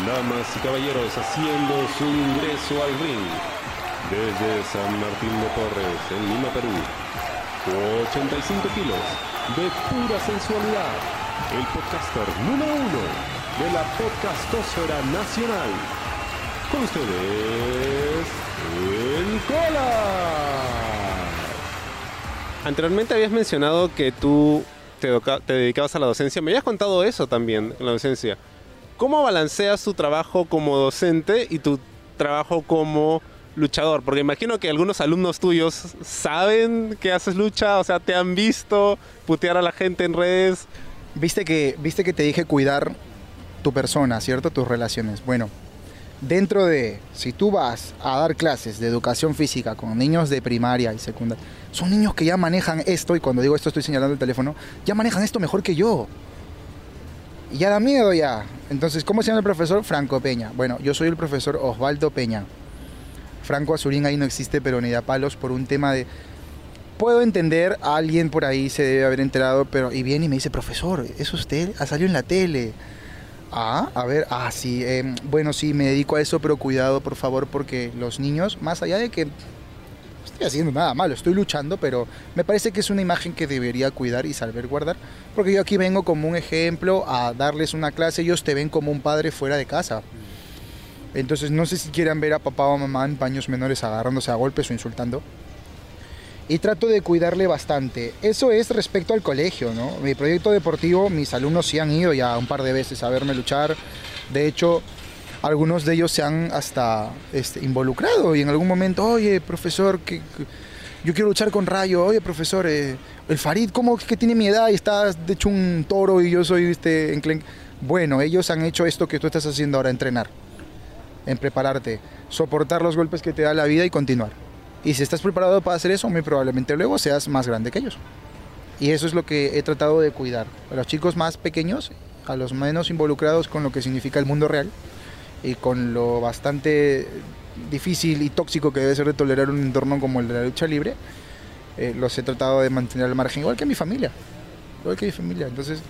Damas y caballeros haciendo su ingreso al ring desde San Martín de Porres, en Lima, Perú. 85 kilos de pura sensualidad. El podcaster número uno de la podcastosfera nacional. Con ustedes, el Cola. Anteriormente habías mencionado que tú te, te dedicabas a la docencia. Me habías contado eso también la docencia. ¿Cómo balanceas tu trabajo como docente y tu trabajo como luchador? Porque imagino que algunos alumnos tuyos saben que haces lucha, o sea, te han visto putear a la gente en redes. Viste que, viste que te dije cuidar tu persona, ¿cierto? Tus relaciones. Bueno, dentro de, si tú vas a dar clases de educación física con niños de primaria y secundaria, son niños que ya manejan esto, y cuando digo esto estoy señalando el teléfono, ya manejan esto mejor que yo. Y ya da miedo ya. Entonces, ¿cómo se llama el profesor? Franco Peña. Bueno, yo soy el profesor Osvaldo Peña. Franco Azurín ahí no existe, pero ni da palos por un tema de... Puedo entender, alguien por ahí se debe haber enterado, pero y viene y me dice, profesor, ¿es usted? Ha salido en la tele. Ah, a ver, ah, sí, em, bueno, sí, me dedico a eso, pero cuidado, por favor, porque los niños, más allá de que no estoy haciendo nada malo, estoy luchando, pero me parece que es una imagen que debería cuidar y saber guardar, porque yo aquí vengo como un ejemplo a darles una clase, ellos te ven como un padre fuera de casa. Entonces no sé si quieran ver a papá o mamá en paños menores agarrándose a golpes o insultando. Y trato de cuidarle bastante. Eso es respecto al colegio, ¿no? Mi proyecto deportivo, mis alumnos sí han ido ya un par de veces a verme luchar. De hecho, algunos de ellos se han hasta este, involucrado y en algún momento, oye, profesor, que, que- yo quiero luchar con Rayo. Oye, profesor, eh, el Farid, ¿cómo es que tiene mi edad y está de hecho un toro y yo soy este enclen-?" Bueno, ellos han hecho esto que tú estás haciendo ahora, entrenar en prepararte, soportar los golpes que te da la vida y continuar. Y si estás preparado para hacer eso, muy probablemente luego seas más grande que ellos. Y eso es lo que he tratado de cuidar. A los chicos más pequeños, a los menos involucrados con lo que significa el mundo real y con lo bastante difícil y tóxico que debe ser de tolerar un entorno como el de la lucha libre, eh, los he tratado de mantener al margen, igual que mi familia. Igual que mi familia. Entonces,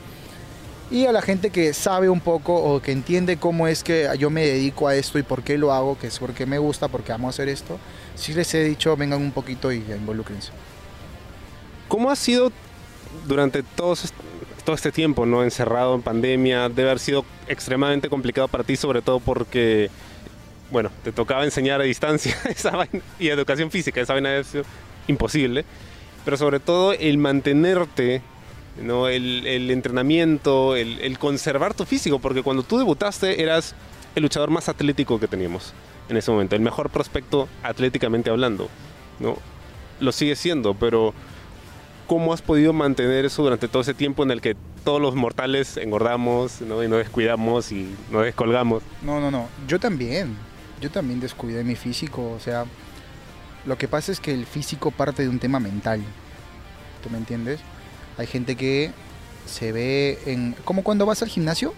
y a la gente que sabe un poco o que entiende cómo es que yo me dedico a esto y por qué lo hago, que es porque me gusta, porque amo hacer esto, sí les he dicho, vengan un poquito y involúcrense. ¿Cómo ha sido durante todos est- todo este tiempo, ¿no? Encerrado en pandemia, debe haber sido extremadamente complicado para ti, sobre todo porque, bueno, te tocaba enseñar a distancia esa vaina, y educación física, esa vaina debe ser imposible, pero sobre todo el mantenerte, ¿no? El, el entrenamiento, el, el conservar tu físico, porque cuando tú debutaste eras el luchador más atlético que teníamos en ese momento, el mejor prospecto atléticamente hablando, ¿no? Lo sigue siendo, pero ¿cómo has podido mantener eso durante todo ese tiempo en el que todos los mortales engordamos y nos descuidamos y nos descolgamos? No, no, no, yo también, yo también descuidé mi físico, o sea, lo que pasa es que el físico parte de un tema mental, ¿tú me entiendes? Hay gente que se ve en... como cuando vas al gimnasio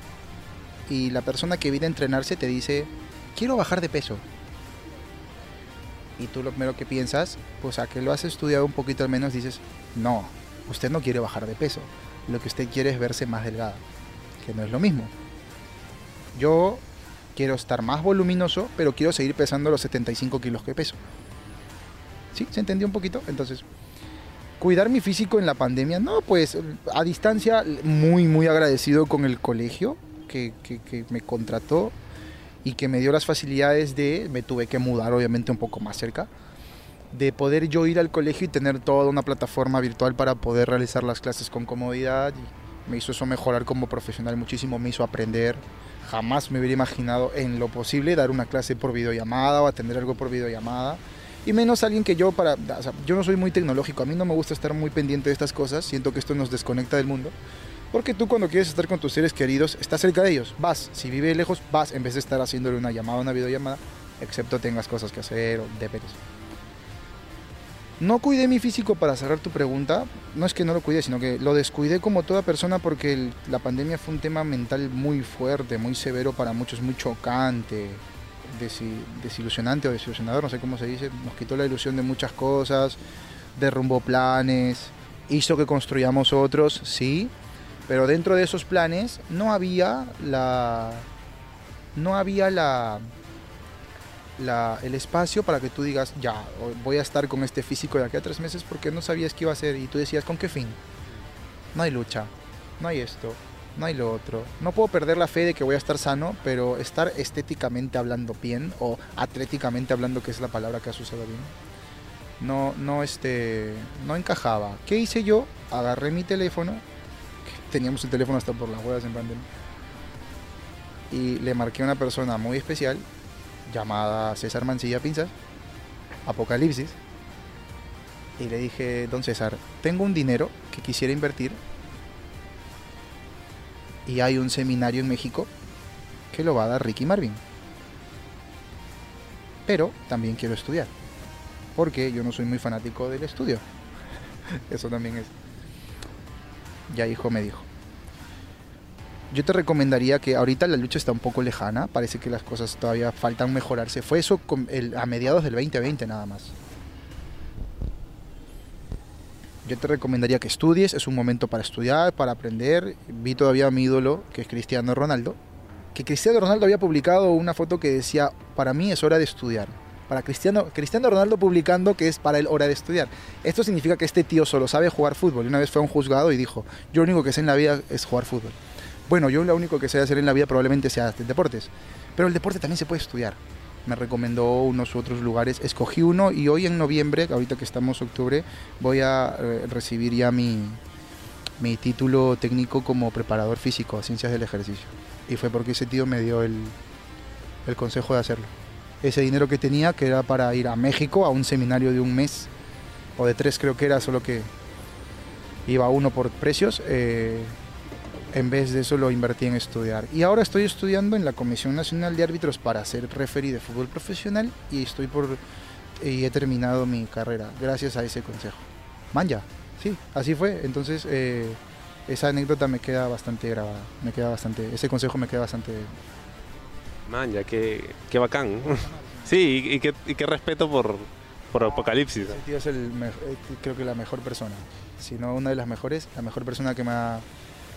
y la persona que viene a entrenarse te dice, quiero bajar de peso. Y tú lo primero que piensas, pues a que lo has estudiado un poquito al menos, dices, no, usted no quiere bajar de peso. Lo que usted quiere es verse más delgada, que no es lo mismo. Yo quiero estar más voluminoso, pero quiero seguir pesando los 75 kilos que peso. ¿Sí? ¿Se entendió un poquito? Entonces, cuidar mi físico en la pandemia, no, pues a distancia, muy, muy agradecido con el colegio que, me contrató y que me dio las facilidades de, me tuve que mudar obviamente un poco más cerca, de poder yo ir al colegio y tener toda una plataforma virtual para poder realizar las clases con comodidad. Me hizo eso mejorar como profesional muchísimo, me hizo aprender. Jamás me hubiera imaginado en lo posible dar una clase por videollamada o atender algo por videollamada. Y menos alguien que yo para... o yo no soy muy tecnológico, a mí no me gusta estar muy pendiente de estas cosas, siento que esto nos desconecta del mundo. Porque tú cuando quieres estar con tus seres queridos, estás cerca de ellos, vas. Si vive lejos, vas en vez de estar haciéndole una llamada, una videollamada, excepto tengas cosas que hacer o. No cuidé mi físico para cerrar tu pregunta. No es que no lo cuide, sino que lo descuidé como toda persona porque la pandemia fue un tema mental muy fuerte, muy severo para muchos, muy chocante, desi- desilusionante o desilusionador, no sé cómo se dice. Nos quitó la ilusión de muchas cosas, derrumbó planes, hizo que construyamos otros, sí, pero dentro de esos planes no había la, no había la, la, el espacio para que tú digas, ya, voy a estar con este físico de aquí a tres meses porque no sabías qué iba a hacer y tú decías, ¿con qué fin? No hay lucha, no hay esto, no hay lo otro. No puedo perder la fe de que voy a estar sano, pero estar estéticamente hablando bien o atléticamente hablando, que es la palabra que ha sucedido bien, no, no, este, no encajaba. ¿Qué hice yo? Agarré mi teléfono, teníamos el teléfono hasta por las huevas en pandemia, y le marqué a una persona muy especial llamada César Mancilla Pinzas, Apocalipsis, y le dije, don César, tengo un dinero que quisiera invertir y hay un seminario en México que lo va a dar Ricky Marvin. Pero también quiero estudiar, porque yo no soy muy fanático del estudio. Eso también es. Ya hijo me dijo. Yo te recomendaría que ahorita la lucha está un poco lejana, parece que las cosas todavía faltan mejorarse. Fue eso a mediados del 2020 nada más. Yo te recomendaría que estudies, es un momento para estudiar, para aprender. Vi todavía a mi ídolo, que es Cristiano Ronaldo, que Cristiano Ronaldo había publicado una foto que decía, para mí es hora de estudiar. Para Cristiano, Cristiano Ronaldo publicando que es para él hora de estudiar. Esto significa que este tío solo sabe jugar fútbol. Una vez fue a un juzgado y dijo, yo lo único que sé en la vida es jugar fútbol. Bueno, yo lo único que sé hacer en la vida probablemente sea deportes. Pero el deporte también se puede estudiar me recomendó unos otros lugares. Escogí uno y hoy en noviembre, ahorita que estamos octubre, voy a eh, recibir ya mi, mi título técnico como preparador físico, ciencias del ejercicio. Y fue porque ese tío me dio el, el consejo de hacerlo. Ese dinero que tenía, que era para ir a México a un seminario de un mes, o de tres creo que era, solo que iba uno por precios, eh, en vez de eso lo invertí en estudiar. Y ahora estoy estudiando en la Comisión Nacional de Árbitros para ser referee de fútbol profesional y estoy por y he terminado mi carrera gracias a ese consejo. Manja, sí, así fue. Entonces eh, esa anécdota me queda bastante grabada, me queda bastante, ese consejo me queda bastante. Manja, qué, qué bacán. Sí, y, qué, y qué respeto por, por Apocalipsis. Ese tío es el, eh, creo que la mejor persona, si no una de las mejores, la mejor persona que me ha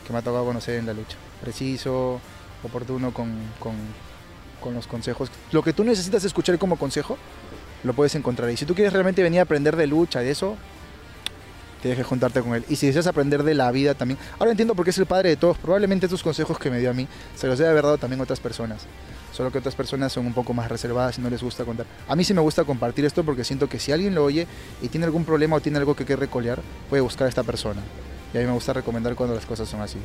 que me ha tocado conocer en la lucha. Preciso, oportuno con, con, los consejos. Lo que tú necesitas escuchar como consejo, lo puedes encontrar. Y si tú quieres realmente venir a aprender de lucha, de eso, tienes que juntarte con él. Y si deseas aprender de la vida también. Ahora entiendo por qué es el padre de todos. Probablemente estos consejos que me dio a mí se los debe haber dado también a otras personas. Solo que otras personas son un poco más reservadas y no les gusta contar. A mí sí me gusta compartir esto porque siento que si alguien lo oye y tiene algún problema o tiene algo que, que recolear, puede buscar a esta persona. Y a mí me gusta recomendar cuando las cosas son así.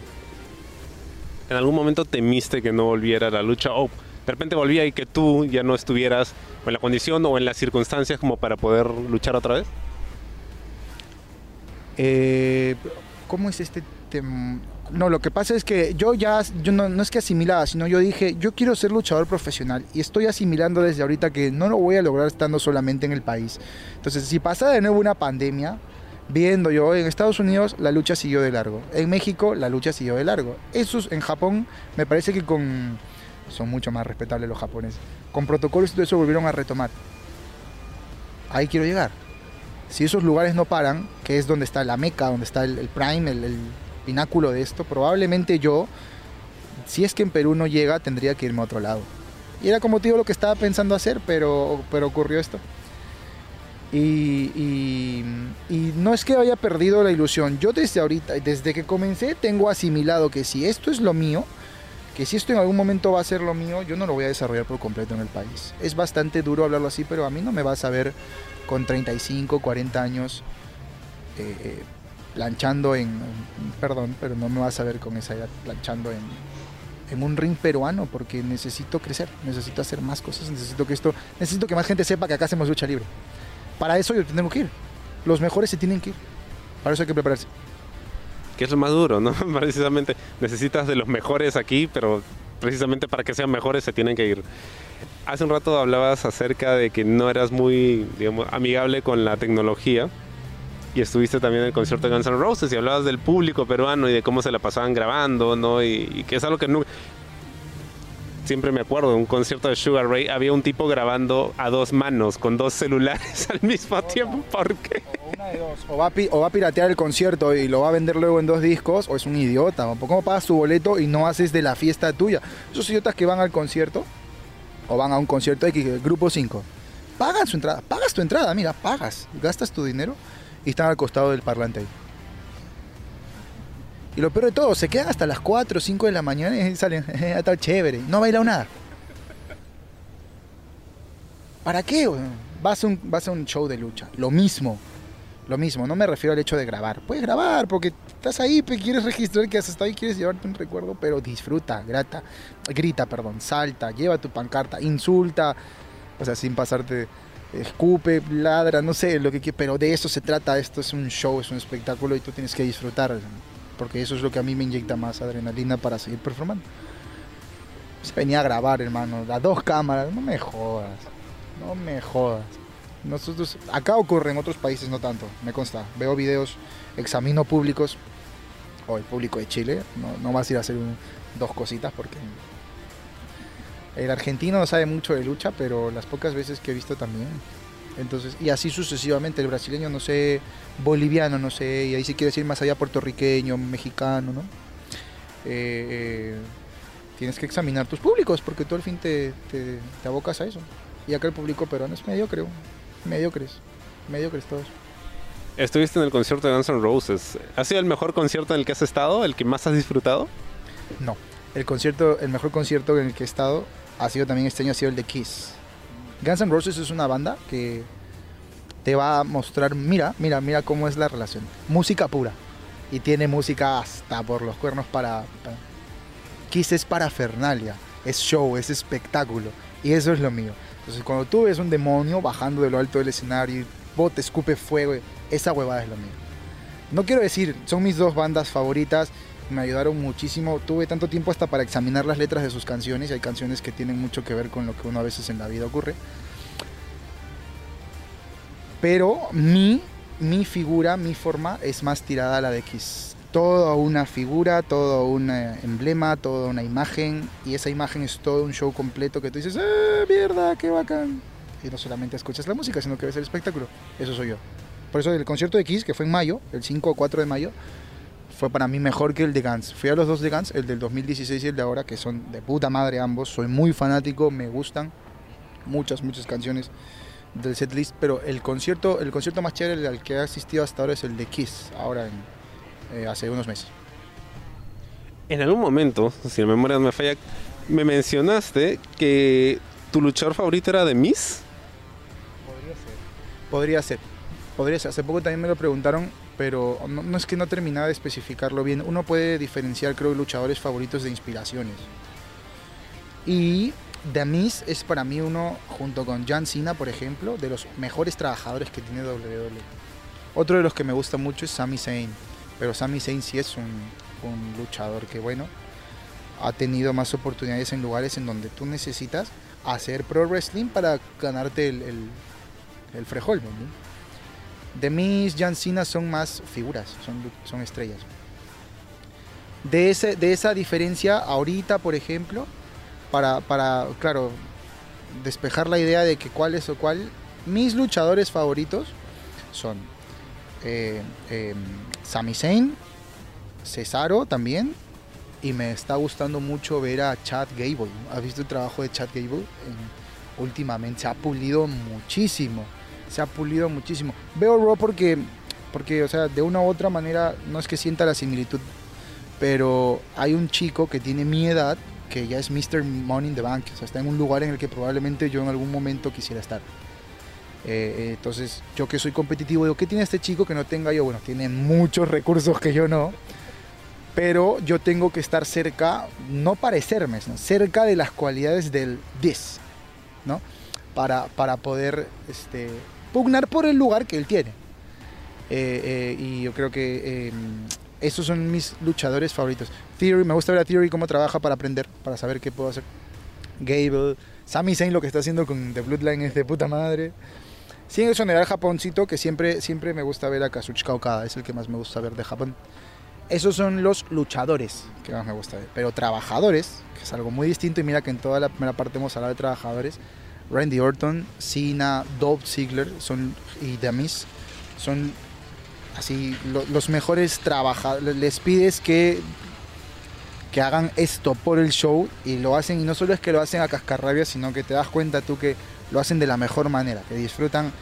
¿En algún momento temiste que no volviera la lucha? O de repente volvía y que tú ya no estuvieras en la condición o en las circunstancias como para poder luchar otra vez? Eh, ¿Cómo es este tema? No, lo que pasa es que yo ya, yo no, no, es que asimilaba, sino yo dije, yo quiero ser luchador profesional y estoy asimilando desde ahorita que no lo voy a lograr estando solamente en el país. Entonces, si pasa de nuevo una pandemia, viendo yo, en Estados Unidos la lucha siguió de largo, en México la lucha siguió de largo. Esos en Japón me parece que con... son mucho más respetables los japoneses. Con protocolos y todo eso volvieron a retomar. Ahí quiero llegar. Si esos lugares no paran, que es donde está la meca, donde está el, prime, el, pináculo de esto, probablemente yo, si es que en Perú no llega, tendría que irme a otro lado. Y era como digo lo que estaba pensando hacer, pero, pero ocurrió esto. Y, no es que haya perdido la ilusión. Yo desde ahorita, desde que comencé, tengo asimilado que si esto es lo mío, que si esto en algún momento va a ser lo mío, yo no lo voy a desarrollar por completo en el país. Es bastante duro hablarlo así, pero a mí no me vas a ver con 35, 40 años eh, planchando en, perdón, pero no me vas a ver con esa edad planchando en, en un ring peruano porque necesito crecer, necesito hacer más cosas, necesito que esto, necesito que más gente sepa que acá hacemos lucha libre. Para eso yo tengo que ir. Los mejores se tienen que ir. Para eso hay que prepararse. Que es lo más duro, ¿no? Precisamente necesitas de los mejores aquí, pero precisamente para que sean mejores se tienen que ir. Hace un rato hablabas acerca de que no eras muy, digamos, amigable con la tecnología y estuviste también en el concierto de Guns N' Roses y hablabas del público peruano y de cómo se la pasaban grabando, ¿no? Y, y que es algo que no, siempre me acuerdo de un concierto de Sugar Ray, había un tipo grabando a dos manos, con dos celulares al mismo tiempo. ¿Por qué? Una de dos. O va, a o piratear el concierto y lo va a vender luego en dos discos, o es un idiota. ¿o? ¿Cómo pagas tu boleto y no haces de la fiesta tuya? Esos idiotas que van al concierto, o van a un concierto X, grupo 5, pagan su entrada. Pagas tu entrada, mira, pagas. Gastas tu dinero y están al costado del parlante ahí. Y lo peor de todo, se quedan hasta las 4 o 5 de la mañana y salen, "Eh, está chévere. No ha bailado nada. ¿Para qué? Vas a, un, vas a un show de lucha. Lo mismo. Lo mismo. No me refiero al hecho de grabar. Puedes grabar porque estás ahí, quieres registrar que has estado ahí, quieres llevarte un recuerdo, pero disfruta, grata, grita, perdón, salta, lleva tu pancarta, insulta, o sea, sin pasarte, escupe, ladra, no sé, lo que quieras, pero de eso se trata. Esto es un show, es un espectáculo y tú tienes que disfrutar, porque eso es lo que a mí me inyecta más adrenalina para seguir performando. Se venía a grabar, hermano, a dos cámaras, no me jodas. No me jodas. Nosotros, acá ocurre, en otros países no tanto, me consta. Veo videos, examino públicos, o el público de Chile, no, no vas a ir a hacer un- dos cositas porque el argentino no sabe mucho de lucha, pero las pocas veces que he visto también. Entonces, y así sucesivamente, el brasileño no sé, boliviano no sé, y ahí si quieres ir más allá, puertorriqueño, mexicano, ¿no? Eh, eh, tienes que examinar tus públicos porque tú al fin te, te, te abocas a eso. Y acá el público peruano es mediocre, mediocres, mediocres todos. Estuviste en el concierto de Guns N' Roses. ¿Ha sido el mejor concierto en el que has estado? ¿El que más has disfrutado? No, el concierto, el mejor concierto en el que he estado ha sido también este año, ha sido el de Kiss. Guns N' Roses es una banda que te va a mostrar, mira, mira, mira cómo es la relación. Música pura. Y tiene música hasta por los cuernos para... para- Kiss es parafernalia, es show, es espectáculo. Y eso es lo mío. Entonces cuando tú ves un demonio bajando de lo alto del escenario y bote, escupe fuego, esa huevada es lo mío. No quiero decir, son mis dos bandas favoritas, me ayudaron muchísimo. Tuve tanto tiempo hasta para examinar las letras de sus canciones. Hay canciones que tienen mucho que ver con lo que uno a veces en la vida ocurre. Pero mi, mi figura, mi forma es más tirada a la de X. Toda una figura, todo un eh, emblema, toda una imagen. Y esa imagen es todo un show completo que tú dices, ¡eh, mierda, qué bacán! Y no solamente escuchas la música, sino que ves el espectáculo. Eso soy yo. Por eso el concierto de Kiss, que fue en mayo, el 5 o 4 de mayo, fue para mí mejor que el de Guns. Fui a los dos de Guns, el del 2016 y el de ahora, que son de puta madre ambos. Soy muy fanático, me gustan muchas, muchas canciones del setlist, pero el concierto, el concierto más chévere al que he asistido hasta ahora es el de Kiss, ahora en, eh, hace unos meses. En algún momento, si la memoria no me falla, me mencionaste que tu luchador favorito era de Miss. Podría ser. Podría ser. Hace poco también me lo preguntaron, pero no, no es que no terminaba de especificarlo bien. Uno puede diferenciar, creo, luchadores favoritos de inspiraciones. Y Miz es para mí uno, junto con John Cena, por ejemplo, de los mejores trabajadores que tiene WWE. Otro de los que me gusta mucho es Sami Zayn. Pero Sami Zayn sí es un, un luchador que, bueno, ha tenido más oportunidades en lugares en donde tú necesitas hacer pro wrestling para ganarte el, el, el frejol. ¿no? The Miz, John Cena son más figuras, son, son estrellas. De, ese, de esa diferencia, ahorita, por ejemplo, para, para, claro, despejar la idea de que cuál es o cuál, mis luchadores favoritos son eh, eh, Sami Zayn, Cesaro también, y me está gustando mucho ver a Chad Gable. ¿Has visto el trabajo de Chad Gable? En- últimamente se ha pulido muchísimo, se ha pulido muchísimo. Veo Raw porque, porque, o sea, de una u otra manera, no es que sienta la similitud, pero hay un chico que tiene mi edad, que ya es Mr. Money in the Bank, o sea, está en un lugar en el que probablemente yo en algún momento quisiera estar. Eh, eh, entonces, yo que soy competitivo, digo, ¿qué tiene este chico que no tenga yo? Bueno, tiene muchos recursos que yo no, pero yo tengo que estar cerca, no parecerme, cerca de las cualidades del this, ¿no? Para, para poder este, pugnar por el lugar que él tiene. Eh, eh, y yo creo que eh, esos son mis luchadores favoritos. Theory, me gusta ver a Theory cómo trabaja para aprender, para saber qué puedo hacer. Gable, Sami Zayn lo que está haciendo con The Bloodline es de puta madre. Sin exonerar Japoncito, que siempre, siempre me gusta ver a Kazuchika Okada, es el que más me gusta ver de Japón. Esos son los luchadores que más me gusta ver. Pero trabajadores, que es algo muy distinto, y mira que en toda la primera parte hemos hablado de trabajadores. Randy Orton, Cena, Dolph Ziggler son, y The Miz son así lo- los mejores trabajadores. Les pides que, que hagan esto por el show y lo hacen, y no solo es que lo hacen a cascarrabias, sino que te das cuenta tú que lo hacen de la mejor manera, que disfrutan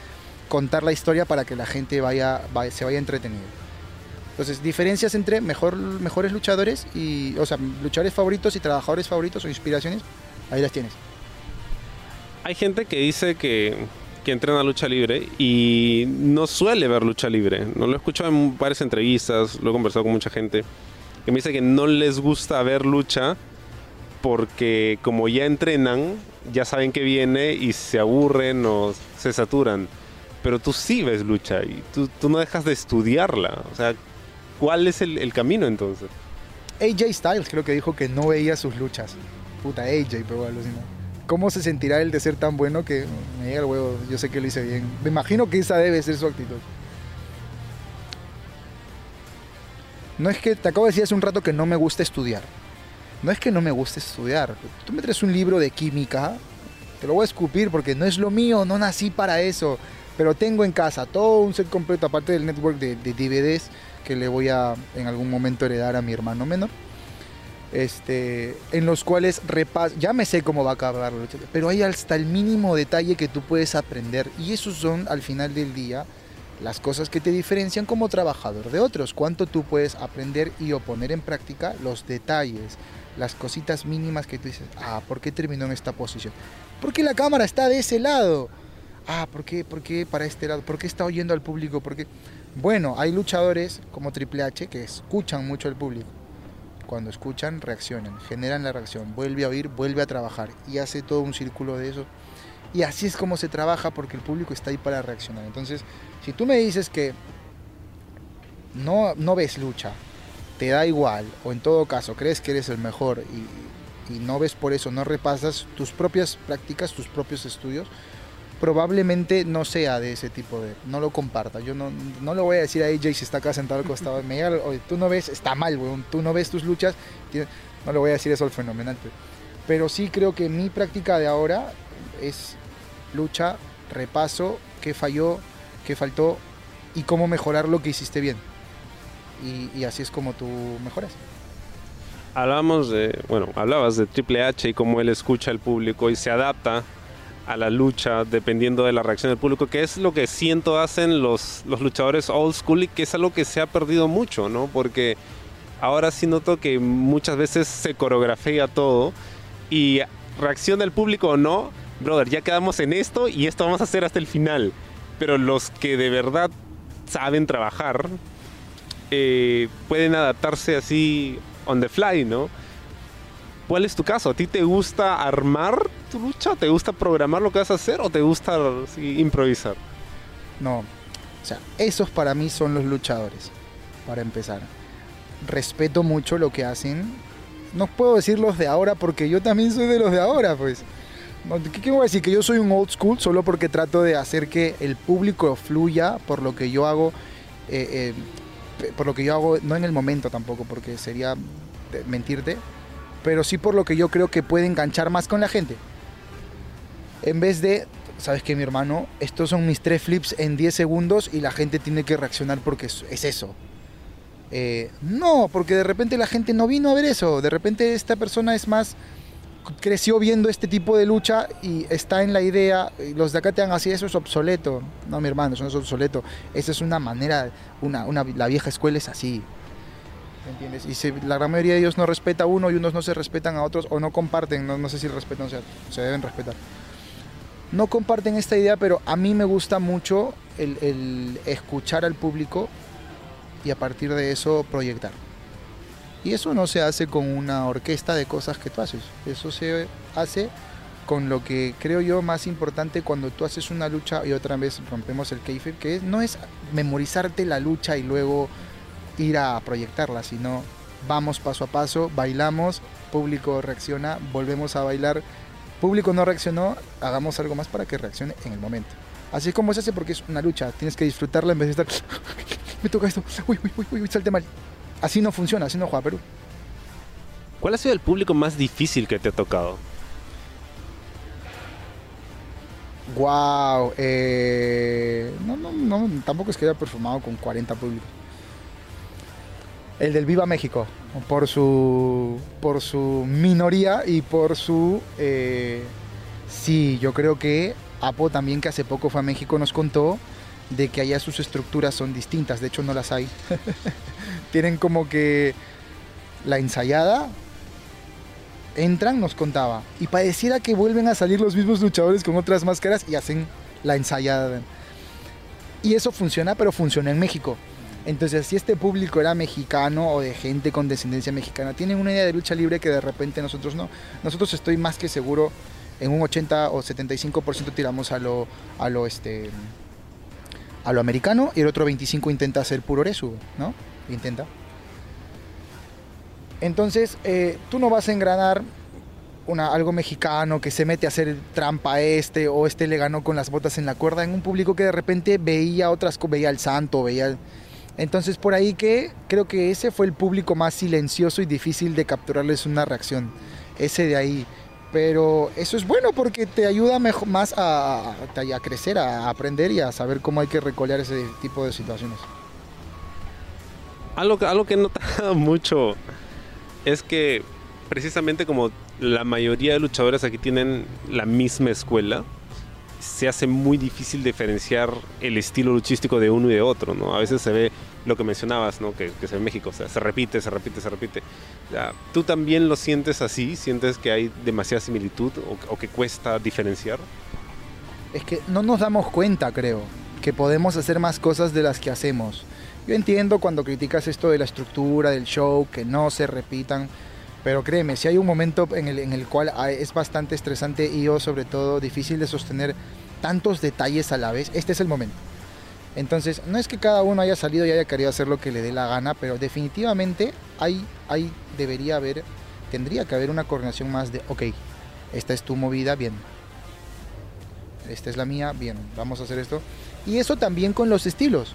contar la historia para que la gente vaya, vaya- se vaya entretenido. Entonces, diferencias entre mejor, mejores luchadores y, o sea, luchadores favoritos y trabajadores favoritos o inspiraciones, ahí las tienes. Hay gente que dice que, que entrena lucha libre y no suele ver lucha libre. No lo he escuchado en varias entrevistas, lo he conversado con mucha gente que me dice que no les gusta ver lucha porque como ya entrenan, ya saben que viene y se aburren o se saturan. Pero tú sí ves lucha y tú, no dejas de estudiarla. O sea, ¿cuál es el, camino entonces? AJ Styles creo que dijo que no veía sus luchas. Puta AJ, pero alucina. ¿Cómo se sentirá él de ser tan bueno que me llega el huevo? Yo sé que lo hice bien. Me imagino que esa debe ser su actitud. No es que, te acabo de decir hace un rato que no me gusta estudiar. No es que no me guste estudiar. Tú me traes un libro de química, te lo voy a escupir porque no es lo mío, no nací para eso. Pero tengo en casa todo un set completo, aparte del network de DVDs que le voy a en algún momento heredar a mi hermano menor. Este, en los cuales repas, ya me sé cómo va a acabar, pero hay hasta el mínimo detalle que tú puedes aprender y esos son al final del día las cosas que te diferencian como trabajador de otros, cuánto tú puedes aprender y o poner en práctica los detalles, las cositas mínimas que tú dices, ah, ¿por qué terminó en esta posición? Porque la cámara está de ese lado. Ah, ¿por qué, por qué para este lado? ¿Por qué está oyendo al público? ¿Por qué? Bueno, hay luchadores como Triple H que escuchan mucho al público. Cuando escuchan, reaccionan, generan la reacción, vuelve a oír, vuelve a trabajar y hace todo un círculo de eso. Y así es como se trabaja porque el público está ahí para reaccionar. Entonces, si tú me dices que no, no ves lucha, te da igual, o en todo caso crees que eres el mejor y, y no ves por eso, no repasas tus propias prácticas, tus propios estudios, probablemente no sea de ese tipo de, no lo comparta. Yo no, no le voy a decir a AJ si está acá sentado al costado, me llega, oye, tú no ves, está mal, weón, tú no ves tus luchas, no le voy a decir eso al fenomenal. Pero, pero sí creo que mi práctica de ahora es lucha, repaso, qué falló, qué faltó y cómo mejorar lo que hiciste bien. Y, y así es como tú mejoras. Hablamos de, bueno, hablabas de Triple H y cómo él escucha al público y se adapta a la lucha dependiendo de la reacción del público, que es lo que siento hacen los, los luchadores old school y que es algo que se ha perdido mucho, ¿no? Porque ahora sí noto que muchas veces se coreografía todo y reacciona el público o no, brother, ya quedamos en esto y esto vamos a hacer hasta el final. Pero los que de verdad saben trabajar eh, pueden adaptarse así on the fly, ¿no? ¿Cuál es tu caso? ¿A ti te gusta armar tu lucha? ¿Te gusta programar lo que vas a hacer o te gusta sí, improvisar? No, o sea, esos para mí son los luchadores, para empezar. Respeto mucho lo que hacen. No puedo decir los de ahora porque yo también soy de los de ahora, pues. ¿Qué, qué voy a decir? Que yo soy un old school solo porque trato de hacer que el público fluya por lo que yo hago, eh, eh, por lo que yo hago, no en el momento tampoco, porque sería mentirte, pero sí por lo que yo creo que puede enganchar más con la gente. En vez de, sabes que mi hermano, estos son mis tres flips en 10 segundos y la gente tiene que reaccionar porque es, es eso. Eh, no, porque de repente la gente no vino a ver eso. De repente esta persona es más, creció viendo este tipo de lucha y está en la idea, los de acá te han así, eso es obsoleto. No, mi hermano, eso no es obsoleto. Esa es una manera, una, una, la vieja escuela es así. ¿Me entiendes? Y se- la gran mayoría de ellos no respeta a uno y unos no se respetan a otros o no comparten, no, no sé si respetan, o sea, se deben respetar. No comparten esta idea, pero a mí me gusta mucho el, el escuchar al público y a partir de eso proyectar. Y eso no se hace con una orquesta de cosas que tú haces. Eso se hace con lo que creo yo más importante cuando tú haces una lucha y otra vez rompemos el kayfabe, que es- no es memorizarte la lucha y luego ir a proyectarla, sino vamos paso a paso, bailamos, público reacciona, volvemos a bailar, público no reaccionó, hagamos algo más para que reaccione en el momento. Así es como se hace porque es una lucha, tienes que disfrutarla en vez de estar, me toca esto, uy, uy, uy, uy, salte mal. Así no funciona, así no juega Perú. ¿Cuál ha sido el público más difícil que te ha tocado? Wow, eh, no, no, no, tampoco es que haya performado con 40 públicos. El del Viva México, por su, por su minoría y por su... eh, sí, yo creo que Apo también, que hace poco fue a México, nos contó de que allá sus estructuras son distintas, de hecho no las hay. Tienen como que la ensayada, entran, nos contaba, y pareciera que vuelven a salir los mismos luchadores con otras máscaras y hacen la ensayada. Y eso funciona, pero funciona en México. Entonces, si este público era mexicano o de gente con descendencia mexicana, tienen una idea de lucha libre que de repente nosotros no. Nosotros estoy más que seguro, en un 80 o 75% tiramos a lo, a lo, este, a lo americano y el otro 25 intenta hacer puro resu, ¿no? Intenta. Entonces, eh, tú no vas a engranar una, algo mexicano que se mete a hacer trampa este o este le ganó con las botas en la cuerda en un público que de repente veía otras veía al santo, veía... el- Entonces, por ahí que creo que ese fue el público más silencioso y difícil de capturarles una reacción. Ese de ahí. Pero eso es bueno porque te ayuda mejo- más a, crecer, a aprender y a saber cómo hay que recolear ese tipo de situaciones. Algo, algo que he notado mucho es que precisamente como la mayoría de luchadores aquí tienen la misma escuela, se hace muy difícil diferenciar el estilo luchístico de uno y de otro, ¿no? A veces se ve lo que mencionabas, ¿no? Que, que se ve en México, o sea, se repite, se repite, se repite. Sea, ¿Tú también lo sientes así? ¿Sientes que hay demasiada similitud o, o que cuesta diferenciar? Es que no nos damos cuenta, creo, que podemos hacer más cosas de las que hacemos. Yo entiendo cuando criticas esto de la estructura, del show, que no se repitan, pero créeme, si hay un momento en el, en el cual hay- es bastante estresante y o sobre todo difícil de sostener tantos detalles a la vez, este es el momento. Entonces, no es que cada uno haya salido y haya querido hacer lo que le dé la gana, pero definitivamente hay, hay, debería haber, tendría que haber una coordinación más de, ok, esta es tu movida, bien, esta es la mía, bien, vamos a hacer esto. Y eso también con los estilos.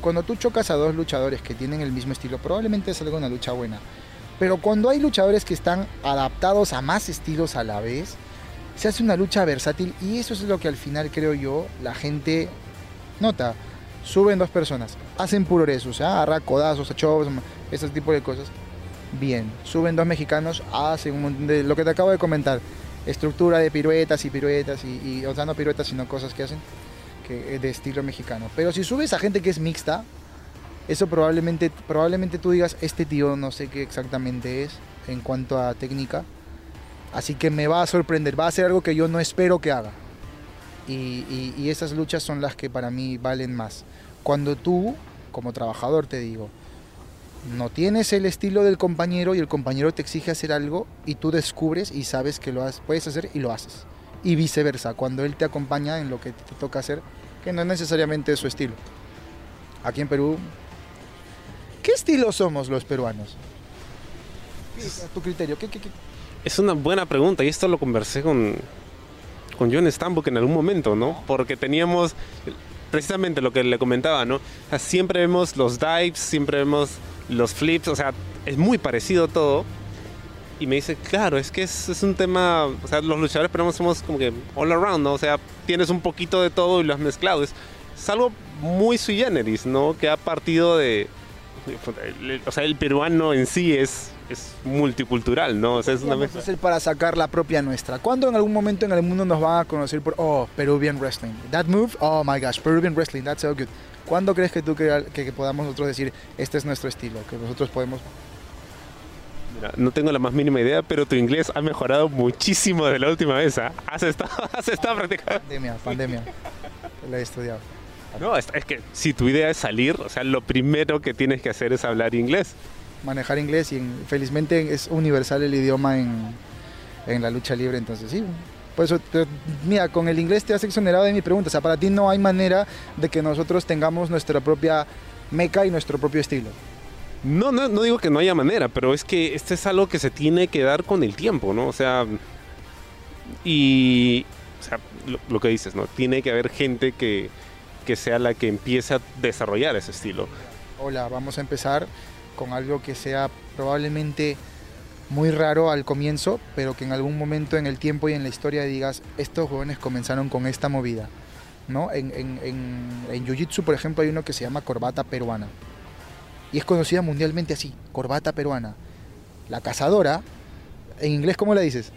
Cuando tú chocas a dos luchadores que tienen el mismo estilo, probablemente salga una lucha buena. Pero cuando hay luchadores que están adaptados a más estilos a la vez, se hace una lucha versátil y eso es lo que al final creo yo la gente nota. Suben dos personas, hacen puro eso, o sea, agarra codazos, a chops, ese tipo de cosas. Bien, suben dos mexicanos, hacen un montón de lo que te acabo de comentar, estructura de piruetas y piruetas y, y o sea, no piruetas sino cosas que hacen que de estilo mexicano. Pero si subes a gente que es mixta, eso probablemente probablemente tú digas este tío no sé qué exactamente es en cuanto a técnica, así que me va a sorprender, va a hacer algo que yo no espero que haga. Y, y- esas luchas son las que para mí valen más. Cuando tú, como trabajador, te digo, no tienes el estilo del compañero y el compañero te exige hacer algo y tú descubres y sabes que lo has- puedes hacer y lo haces. Y viceversa, cuando él te acompaña en lo que te toca hacer, que no es necesariamente su estilo. Aquí en Perú, ¿qué estilo somos los peruanos? ¿Qué es tu criterio? ¿Qué, qué- qué? Es una buena pregunta y esto lo conversé con, con John Stambuk en algún momento, ¿no? Porque teníamos precisamente lo que le comentaba, ¿no? O sea, siempre vemos los dives, siempre vemos los flips, o sea, es muy parecido todo. Y me dice, claro, es que es, es un tema, o sea, los luchadores peruanos somos como que all around, ¿no? O sea, tienes un poquito de todo y lo has mezclado. Es, es algo muy sui generis, ¿no? Que ha partido de... O sea, el peruano en sí es, es multicultural, ¿no? O sea, es una mezcla. hacer para sacar la propia nuestra. ¿Cuándo en algún momento en el mundo nos van a conocer por, oh, Peruvian Wrestling? That move, oh my gosh, Peruvian Wrestling, that's so good. ¿Cuándo crees que tú que, que- podamos nosotros decir, este es nuestro estilo, que nosotros podemos... Mira, no tengo la más mínima idea, pero tu inglés ha mejorado muchísimo de la última vez. ¿ah? Has estado, has estado practicando. Pandemia, pandemia. La he estudiado. No, es, es que si tu idea es salir, o sea, lo primero que tienes que hacer es hablar inglés. Manejar inglés y en- felizmente es universal el idioma en, en la lucha libre, entonces sí. Por eso, te- mira, con el inglés te has exonerado de mi pregunta. O sea, para ti no hay manera de que nosotros tengamos nuestra propia meca y nuestro propio estilo. No, no, no digo que no haya manera, pero es que este es algo que se tiene que dar con el tiempo, ¿no? O sea, y, o sea, lo, lo que dices, ¿no? Tiene que haber gente que, que sea la que empiece a desarrollar ese estilo. Hola, vamos a empezar con algo que sea probablemente muy raro al comienzo, pero que en algún momento en el tiempo y en la historia digas, estos jóvenes comenzaron con esta movida. ¿no? En, en, en, en Jiu-Jitsu, por ejemplo, hay uno que se llama corbata peruana. Y es conocida mundialmente así, corbata peruana. La cazadora, en inglés, ¿cómo la dices?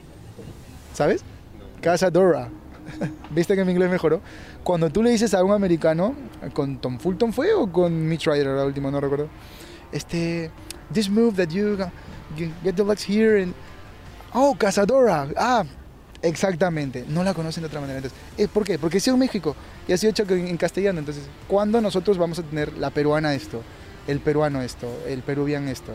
¿Sabes? Cazadora. ¿Viste que mi inglés mejoró? Cuando tú le dices a un americano, con Tom Fulton fue o con Mitch Ryder, la última, no recuerdo. Este, this move that you, get the legs here and oh, cazadora. Ah, exactamente. No la conocen de otra manera. Entonces, ¿eh, ¿por qué? Porque es en México y ha sido hecho en, castellano. Entonces, ¿cuándo nosotros vamos a tener la peruana esto, el peruano esto, el peruvian esto?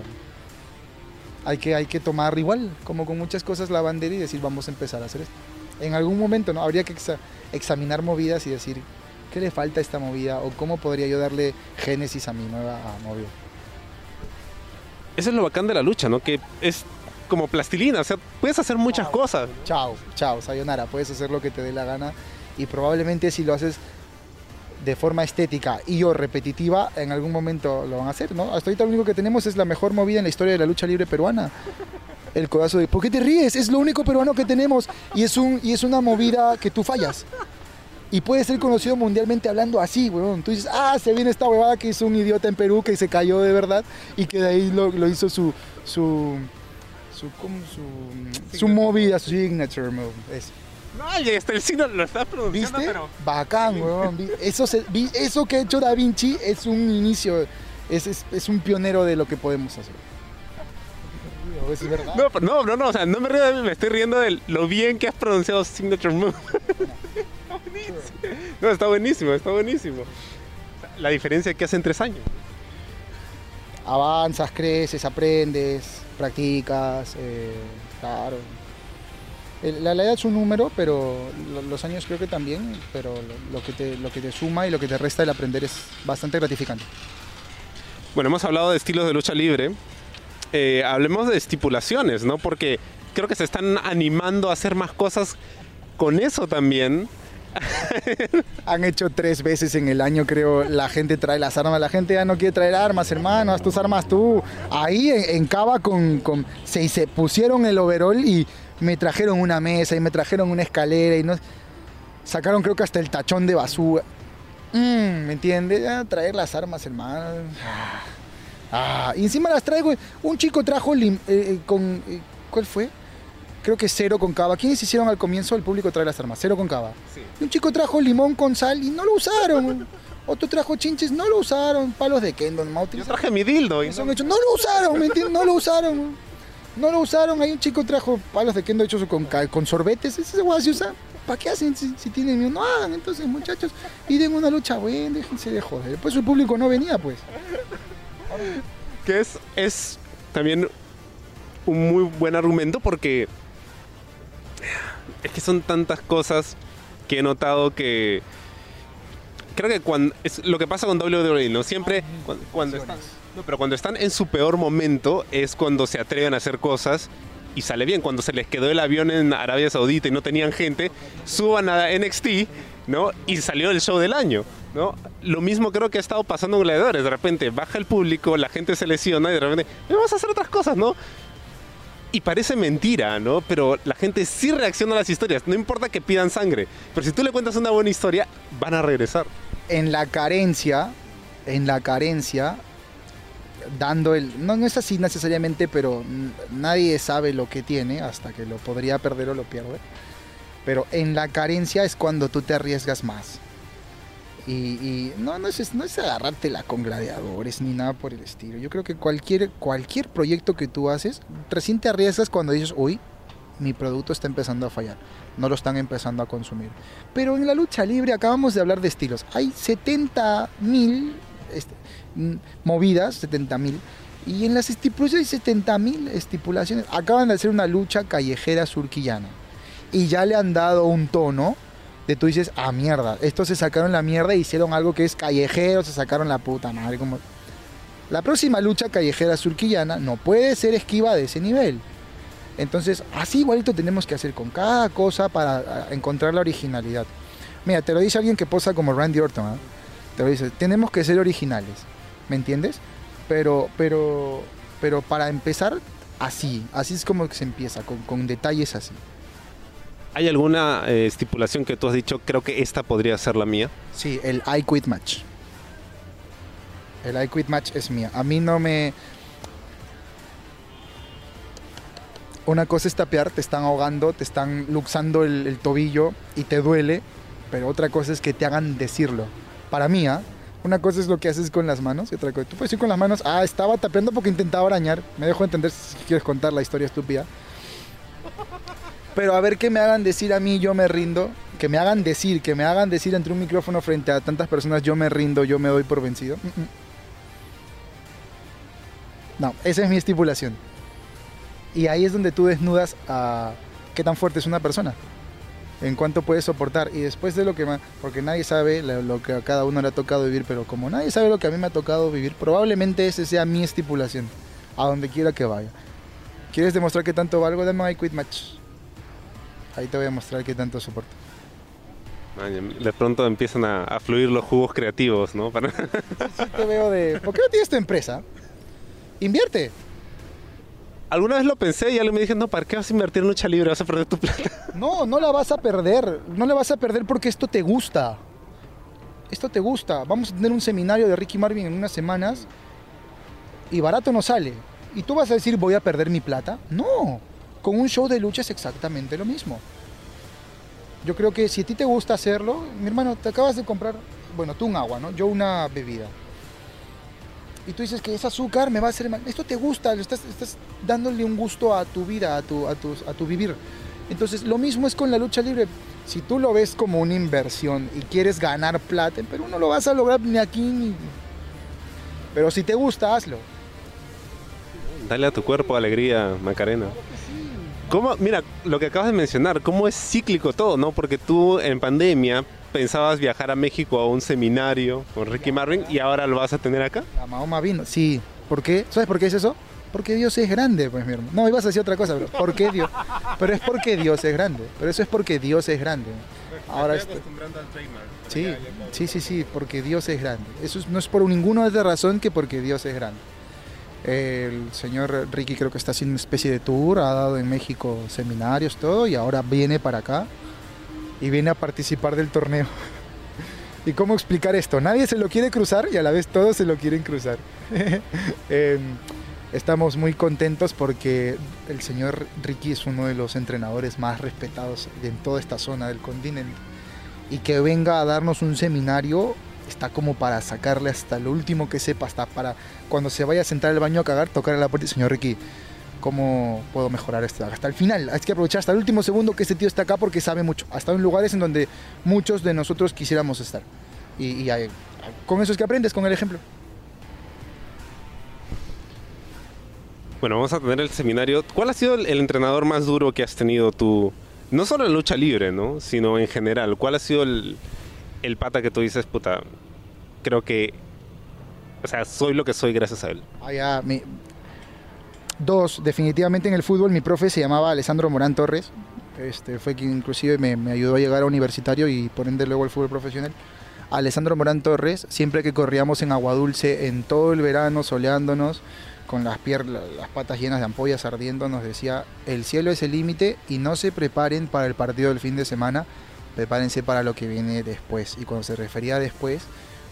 Hay que, hay que tomar igual, como con muchas cosas, la bandera y decir, vamos a empezar a hacer esto en algún momento no habría que exa examinar movidas y decir qué le falta a esta movida o cómo podría yo darle génesis a mi nueva movida. Eso es lo bacán de la lucha, ¿no? Que es como plastilina, o sea, puedes hacer muchas Chao. cosas. Chao, chao, sayonara, puedes hacer lo que te dé la gana y probablemente si lo haces de forma estética y o repetitiva, en algún momento lo van a hacer, ¿no? Hasta ahorita lo único que tenemos es la mejor movida en la historia de la lucha libre peruana. El codazo de ¿Por qué te ríes? Es lo único peruano que tenemos y es un y es una movida que tú fallas. Y puede ser conocido mundialmente hablando así, weón. Tú dices, ah, se viene esta huevada que hizo un idiota en Perú que se cayó de verdad y que de ahí lo, lo hizo su su su, ¿cómo? su, su movida, su signature move. Eso. No, y hasta el signo lo estás pronunciando, ¿Viste? pero... Bacán, weón. Eso, se- eso que ha hecho Da Vinci es un inicio, es, es, es un pionero de lo que podemos hacer. Es verdad. No, no, no, no, o sea, no me río de mí, me estoy riendo de lo bien que has pronunciado Signature Move. está buenísimo. No, está buenísimo, está buenísimo. La diferencia que hace en tres años. Avanzas, creces, aprendes, practicas, eh, claro. La, la edad es un número, pero lo- los años creo que también, pero lo, lo que te, lo que te suma y lo que te resta el aprender es bastante gratificante. Bueno, hemos hablado de estilos de lucha libre. Eh, hablemos de estipulaciones, ¿no? Porque creo que se están animando a hacer más cosas con eso también. Han hecho tres veces en el año, creo, la gente trae las armas. La gente ya no quiere traer armas, hermano, haz tus armas tú. Ahí en, en Cava con, con- se, se pusieron el overall y me trajeron una mesa y me trajeron una escalera y no... Sacaron creo que hasta el tachón de basura. Mm, ¿Me entiendes? Traer las armas, hermano. Ah, y encima las traigo. Un chico trajo lim- eh, eh, con... eh, ¿Cuál fue? Creo que cero con cava. ¿Quiénes hicieron al comienzo? El público trae las armas. Cero con cava. Y un chico trajo limón con sal y no lo usaron. Otro trajo chinches, no lo usaron. Palos de Kendo, nomás Yo traje mi dildo y Que no- son hechos, no lo usaron, ¿me entiendes? No lo usaron. No lo usaron. Hay un chico trajo palos de Kendo hechos con, sorbetes. Ese se usa. ¿Para qué hacen si, si tienen miedo? No hagan, entonces, muchachos. Y den una lucha buena, déjense de joder. Pues el público no venía, pues. Que es, es también un muy buen argumento porque es que son tantas cosas que he notado que creo que cuando es lo que pasa con WWE, ¿no? Siempre cuando, cuando están, no, pero cuando están en su peor momento es cuando se atreven a hacer cosas y sale bien. Cuando se les quedó el avión en Arabia Saudita y no tenían gente, suban a NXT, ¿no? Y salió el show del año, ¿no? Lo mismo creo que ha estado pasando en Gladiadores. De repente baja el público, la gente se lesiona y de repente, "Eh, vamos a hacer otras cosas, ¿no? Y parece mentira, ¿no? Pero la gente sí reacciona a las historias. No importa que pidan sangre. Pero si tú le cuentas una buena historia, van a regresar. en la carencia, en la carencia, dando el... No, no es así necesariamente, pero nadie sabe lo que tiene hasta que lo podría perder o lo pierde. Pero en la carencia es cuando tú te arriesgas más. Y, no, no, es, no es agarrártela con gladiadores ni nada por el estilo. Yo creo que cualquier, cualquier proyecto que tú haces, recién te arriesgas cuando dices, uy, mi producto está empezando a fallar. No lo están empezando a consumir. Pero en la lucha libre acabamos de hablar de estilos. Hay 70 mil este, mm, movidas, 70 mil. Y en las estipulaciones hay 70 mil estipulaciones. Acaban de hacer una lucha callejera surquillana. Y ya le han dado un tono de tú dices, ah, mierda. Estos se sacaron la mierda e hicieron algo que es callejero, se sacaron la puta madre. Como... La próxima lucha callejera surquillana no puede ser esquiva de ese nivel. Entonces, así igualito tenemos que hacer con cada cosa para encontrar la originalidad. Mira, te lo dice alguien que posa como Randy Orton. ¿ah? Te lo dice, tenemos que ser originales. ¿Me entiendes? Pero, pero, pero para empezar, Así, así es como se empieza, con, con detalles así. ¿Hay alguna eh, estipulación que tú has dicho, creo que esta podría ser la mía? Sí, el I quit match. El I quit match es mía. A mí no me... Una cosa es tapear, te están ahogando, te están luxando el, tobillo y te duele, pero otra cosa es que te hagan decirlo. Para mí, ¿ah? Una cosa es lo que haces con las manos y otra cosa. Tú puedes ir con las manos, ah, estaba tapeando porque intentaba arañar. Me dejo entender si quieres contar la historia estúpida. Pero a ver que me hagan decir a mí, yo me rindo. Que me hagan decir, que me hagan decir entre un micrófono frente a tantas personas, yo me rindo, yo me doy por vencido. Mm, mm. No, esa es mi estipulación. Y ahí es donde tú desnudas a qué tan fuerte es una persona. En cuánto puedes soportar. Y después de lo que. Porque nadie sabe lo, que a cada uno le ha tocado vivir, pero como nadie sabe lo que a mí me ha tocado vivir, probablemente esa sea mi estipulación. A donde quiera que vaya. ¿Quieres demostrar que tanto valgo? Dame I quit match. Ahí te voy a mostrar qué tanto soporto. Man, De pronto empiezan a, a fluir los jugos creativos, ¿no? Para- Sí te veo de... ¿Por qué no tienes tu empresa? Invierte. Alguna vez lo pensé y alguien me dije, no, ¿para qué vas a invertir en lucha libre? Vas a perder tu plata. No, no la vas a perder. No la vas a perder porque esto te gusta. Esto te gusta. Vamos a tener un seminario de Ricky Marvin en unas semanas y barato no sale. ¿Y tú vas a decir voy a perder mi plata? No. Con un show de lucha es exactamente lo mismo. Yo creo que si a ti te gusta hacerlo, mi hermano, te acabas de comprar, bueno, tú un agua, ¿no? Yo una bebida. Y tú dices que es azúcar, me va a hacer mal. Esto te gusta, estás, estás dándole un gusto a tu vida, a tu, a tu, a tu vivir. Entonces, lo mismo es con la lucha libre. Si tú lo ves como una inversión y quieres ganar plata, pero no lo vas a lograr ni aquí ni... Pero si te gusta, hazlo. Dale a tu cuerpo alegría, Macarena. ¿Cómo, mira, lo que acabas de mencionar, cómo es cíclico todo, ¿no? Porque tú en pandemia pensabas viajar a México a un seminario con Ricky Marvin y ahora lo vas a tener acá. La Mahoma vino. Sí. ¿Por qué? ¿Sabes por qué es eso? Porque Dios es grande, pues mi hermano. No, ibas a decir otra cosa, pero ¿por qué Dios? Pero es porque Dios es grande. Pero eso es porque Dios es grande. Ahora esto- Sí, sí, sí, sí, porque Dios es grande. Eso es- no es por ninguna otra razón que porque Dios es grande. El señor Ricky creo que está haciendo una especie de tour, ha dado en México seminarios, todo, y ahora viene para acá y viene a participar del torneo. ¿Y cómo explicar esto? Nadie se lo quiere cruzar y a la vez todos se lo quieren cruzar. Em, estamos muy contentos porque el señor Ricky es uno de los entrenadores más respetados en toda esta zona del continente. Y que venga a darnos un seminario está como para sacarle hasta lo último que sepa, hasta para cuando se vaya a sentar al baño a cagar, tocar a la puerta y señor Ricky, ¿cómo puedo mejorar esto? Hasta el final, hay que aprovechar hasta el último segundo que este tío está acá porque sabe mucho. Ha estado en lugares en donde muchos de nosotros quisiéramos estar. Y, con eso es que aprendes, con el ejemplo. Bueno, vamos a tener el seminario. ¿Cuál ha sido el, el entrenador más duro que has tenido tú? No solo en lucha libre, ¿no? Sino en general. ¿Cuál ha sido el, el pata que tú dices, puta, creo que... O sea, soy lo que soy gracias a él. Ah, mi- Dos, definitivamente en el fútbol mi profe se llamaba Alessandro Morán Torres. Este, fue quien inclusive me, ayudó a llegar a universitario y por ende luego al fútbol profesional. Alessandro Morán Torres, siempre que corríamos en Agua Dulce, en todo el verano, soleándonos, con las, pier- las patas llenas de ampollas ardiendo, nos decía, el cielo es el límite y no se preparen para el partido del fin de semana, prepárense para lo que viene después. Y cuando se refería a después,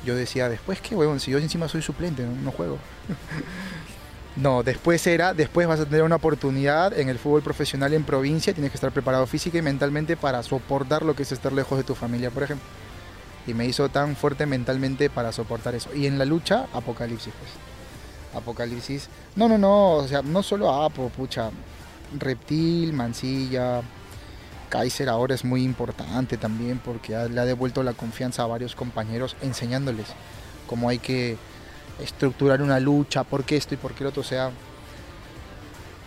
yo decía, ¿después qué, huevón? Si yo encima soy suplente, no, juego. No, después era, después vas a tener una oportunidad en el fútbol profesional en provincia, tienes que estar preparado física y mentalmente para soportar lo que es estar lejos de tu familia, por ejemplo. Y me hizo tan fuerte mentalmente para soportar eso. Y en la lucha, Apocalipsis, pues. Apocalipsis. No, no, no, o sea, no solo Apo, pucha. Reptil, Mancilla, Kaiser ahora es muy importante también porque ha- le ha devuelto la confianza a varios compañeros enseñándoles cómo hay que estructurar una lucha, por qué esto y por qué lo otro. O sea,